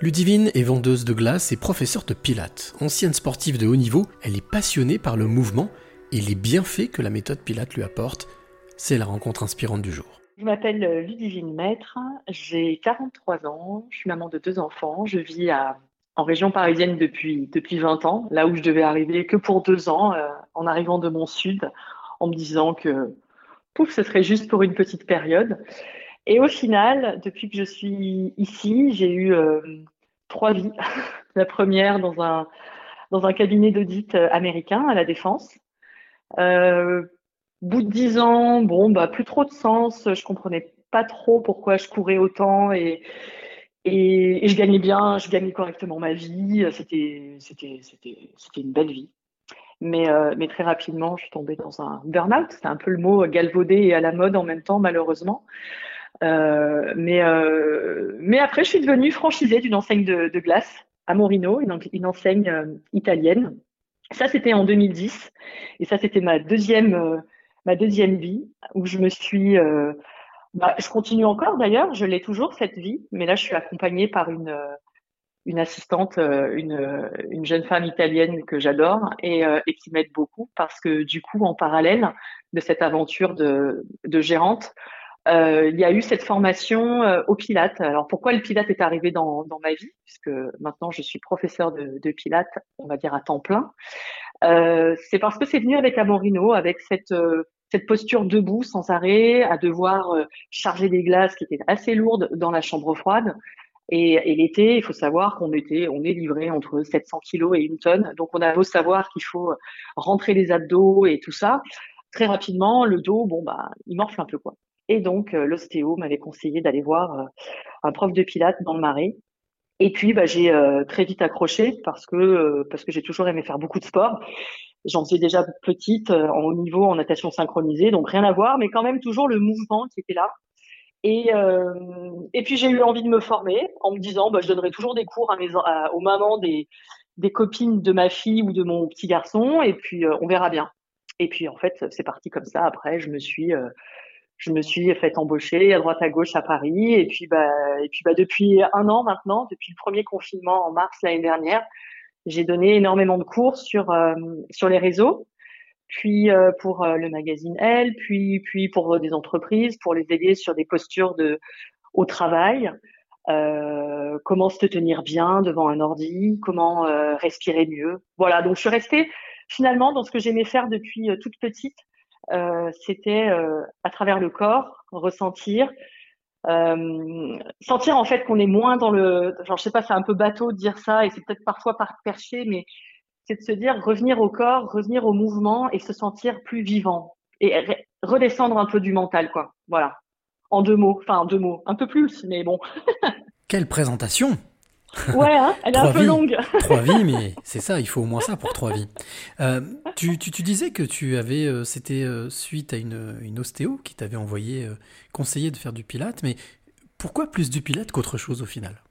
Ludivine est vendeuse de glace et professeure de pilates. Ancienne sportive de haut niveau, elle est passionnée par le mouvement et les bienfaits que la méthode Pilates lui apporte. C'est la rencontre inspirante du jour. Je m'appelle Ludivine Maître, j'ai 43 ans, je suis maman de deux enfants, je vis en région parisienne depuis, depuis 20 ans, là où je devais arriver que pour deux ans, euh, en arrivant de mon sud, en me disant que pouf, ce serait juste pour une petite période. Et au final, depuis que je suis ici, j'ai eu euh, trois vies. la première dans un, dans un cabinet d'audit euh, américain à la Défense. Euh, bout de dix ans, bon, bah, plus trop de sens. Je comprenais pas trop pourquoi je courais autant et, et, je gagnais bien, je gagnais correctement ma vie. C'était, une belle vie. Mais, euh, mais très rapidement, je suis tombée dans un burn-out. C'est un peu le mot galvaudé et à la mode en même temps, malheureusement. Euh, mais, euh, mais après, je suis devenue franchisée d'une enseigne de, de, glace à Morino, une, enseigne euh, italienne. Ça, c'était en 2010. Et ça, c'était ma deuxième, ma deuxième vie où je me suis. Bah, je continue encore d'ailleurs, je l'ai toujours cette vie, mais là, je suis accompagnée par une, une assistante, une, une jeune femme italienne que j'adore et, et qui m'aide beaucoup parce que du coup, en parallèle de cette aventure de, de gérante, euh, il y a eu cette formation euh, au Pilate. Alors pourquoi le Pilate est arrivé dans, dans ma vie? Puisque maintenant je suis professeur de, de Pilate, on va dire à temps plein. Euh, c'est parce que c'est venu avec Amorino, avec cette euh, cette posture debout sans arrêt, à devoir euh, charger des glaces qui étaient assez lourdes dans la chambre froide. Et, et l'été, il faut savoir qu'on était, on est livré entre 700 kilos et une tonne. Donc on a beau savoir qu'il faut rentrer les abdos et tout ça. Très rapidement, le dos, bon bah, il morfle un peu quoi. Et donc, euh, l'ostéo m'avait conseillé d'aller voir euh, un prof de pilates dans le marais. Et puis, bah, j'ai euh, très vite accroché parce que que j'ai toujours aimé faire beaucoup de sport. J'en faisais déjà petite en haut niveau en natation synchronisée, donc rien à voir, mais quand même toujours le mouvement qui était là. Et, et puis j'ai eu envie de me former en me disant, bah, je donnerai toujours des cours aux mamans des, des copines de ma fille ou de mon petit garçon, et puis on verra bien. Et puis en fait, c'est parti comme ça. Après, je me suis je me suis fait embaucher à droite à gauche à Paris. Et puis bah et puis bah depuis un an maintenant, depuis le premier confinement en mars l'année dernière, j'ai donné énormément de cours sur euh, sur les réseaux, puis euh, pour euh, le magazine Elle, puis puis pour des entreprises, pour les aider sur des postures de au travail, comment se tenir bien devant un ordi, comment respirer mieux. Voilà, donc je suis restée finalement dans ce que j'aimais faire depuis toute petite euh, c'était euh, à travers le corps, ressentir, euh, sentir en fait qu'on est moins dans le. Genre, je sais pas, c'est un peu bateau de dire ça et c'est peut-être parfois par perché, mais c'est de se dire revenir au corps, revenir au mouvement et se sentir plus vivant et redescendre un peu du mental, quoi. Voilà. En deux mots, enfin en deux mots, un peu plus, mais bon. Quelle présentation Ouais, hein, elle est un peu longue. trois vies, mais c'est ça, il faut au moins ça pour trois vies. Euh, tu, tu, tu, disais que tu avais, euh, c'était euh, suite à une, une ostéo qui t'avait envoyé, conseillé de faire du pilate, mais pourquoi plus du pilate qu'autre chose au final?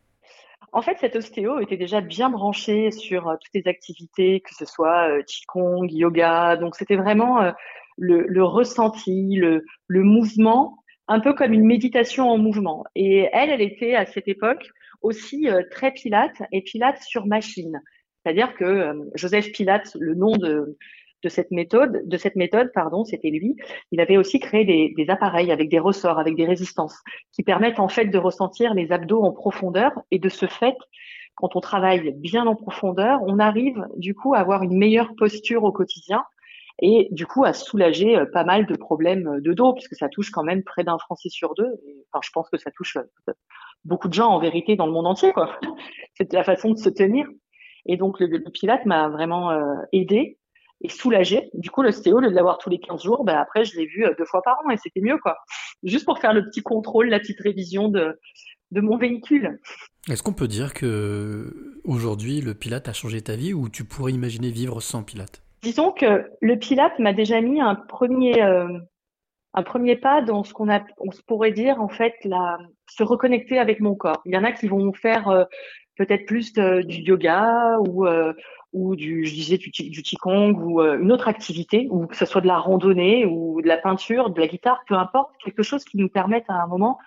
En fait, cette ostéo était déjà bien branchée sur toutes les activités, que ce soit qigong, yoga. Donc, c'était vraiment le, le, ressenti, le, le mouvement, un peu comme une méditation en mouvement. Et elle, elle était à cette époque aussi euh, très Pilate et Pilate sur machine. C'est-à-dire que euh, Joseph Pilate, le nom de, de cette méthode, de cette méthode, pardon, c'était lui. Il avait aussi créé des, des, appareils avec des ressorts, avec des résistances, qui permettent en fait de ressentir les abdos en profondeur et de ce fait, quand on travaille bien en profondeur, on arrive du coup à avoir une meilleure posture au quotidien et du coup à soulager euh, pas mal de problèmes de dos puisque ça touche quand même près d'un Français sur deux. enfin, je pense que ça touche beaucoup de gens en vérité dans le monde entier. C'est la façon de se tenir. Et donc le, le Pilate m'a vraiment euh, aidé et soulagé. Du coup, le stéo, de l'avoir tous les 15 jours, ben après, je l'ai vu euh, deux fois par an et c'était mieux. quoi. Juste pour faire le petit contrôle, la petite révision de, de mon véhicule. Est-ce qu'on peut dire que aujourd'hui le Pilate a changé ta vie ou tu pourrais imaginer vivre sans Pilate? Disons que le Pilate m'a déjà mis un premier, euh, un premier pas dans ce qu'on a, on se pourrait dire en fait la, se reconnecter avec mon corps. Il y en a qui vont faire euh, peut-être plus du yoga ou euh, ou du, je disais du, du qigong ou une autre activité, ou que ce soit de la randonnée ou de la peinture, de la guitare, peu importe, quelque chose qui nous permette à un moment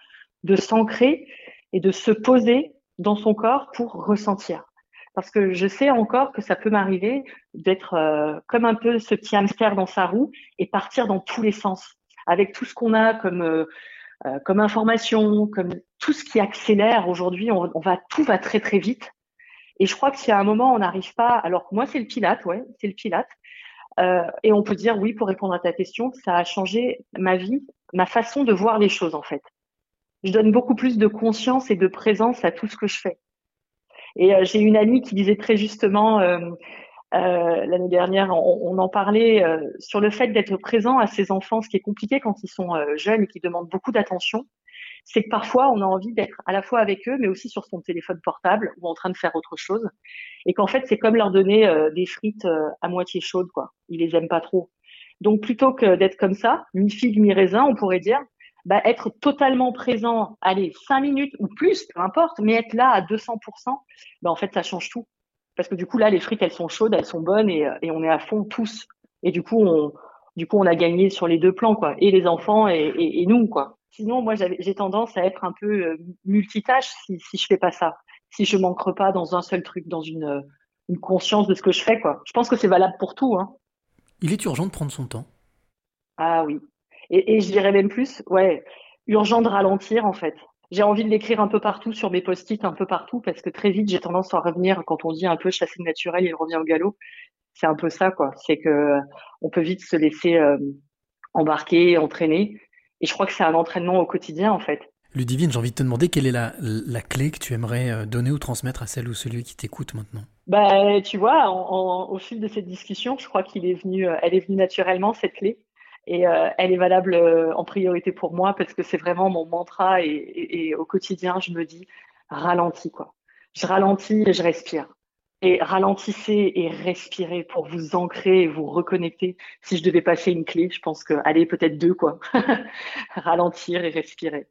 de s'ancrer et de se poser dans son corps pour ressentir. Parce que je sais encore que ça peut m'arriver d'être euh, comme un peu ce petit hamster dans sa roue et partir dans tous les sens, avec tout ce qu'on a comme euh, euh, comme information, comme tout ce qui accélère aujourd'hui. On, va tout va très très vite. Et je crois que si à un moment on n'arrive pas, alors moi c'est le Pilate, ouais, c'est le Pilate. Euh, et on peut dire oui pour répondre à ta question, ça a changé ma vie, ma façon de voir les choses en fait. Je donne beaucoup plus de conscience et de présence à tout ce que je fais. Et euh, j'ai une amie qui disait très justement euh, euh, l'année dernière, on, on, en parlait euh, sur le fait d'être présent à ses enfants, ce qui est compliqué quand ils sont euh, jeunes et qui demandent beaucoup d'attention. C'est que parfois on a envie d'être à la fois avec eux, mais aussi sur son téléphone portable ou en train de faire autre chose, et qu'en fait c'est comme leur donner des frites à moitié chaudes, quoi. Ils les aiment pas trop. Donc plutôt que d'être comme ça, mi figue mi raisin, on pourrait dire, bah, être totalement présent, allez, cinq minutes ou plus, peu importe, mais être là à 200%, bah, en fait, ça change tout. Parce que du coup, là, les frites, elles sont chaudes, elles sont bonnes et, et on est à fond tous. Et du coup, on, du coup, on a gagné sur les deux plans, quoi. Et les enfants et, et, et nous, quoi. Sinon, moi, j'ai tendance à être un peu euh, multitâche si, si je fais pas ça. Si je manque pas dans un seul truc, dans une, une conscience de ce que je fais, quoi. Je pense que c'est valable pour tout, hein. Il est urgent de prendre son temps. Ah oui, et, et je dirais même plus, ouais, urgent de ralentir en fait. J'ai envie de l'écrire un peu partout sur mes post-it, un peu partout, parce que très vite j'ai tendance à revenir quand on dit un peu chasser le naturel, il revient au galop. C'est un peu ça, quoi. C'est que on peut vite se laisser euh, embarquer, entraîner. Et je crois que c'est un entraînement au quotidien en fait. Ludivine, j'ai envie de te demander quelle est la, la, clé que tu aimerais euh, donner ou transmettre à celle ou celui qui t'écoute maintenant. Bah, tu vois, en, en, au fil de cette discussion, je crois qu'il est venu, euh, elle est venue naturellement cette clé. Et euh, elle est valable euh, en priorité pour moi parce que c'est vraiment mon mantra et, au quotidien, je me dis ralentis quoi. Je ralentis et je respire. Et ralentissez et respirez pour vous ancrer et vous reconnecter. Si je devais passer une clé, je pense que, allez, peut-être deux, quoi. Ralentir et respirer.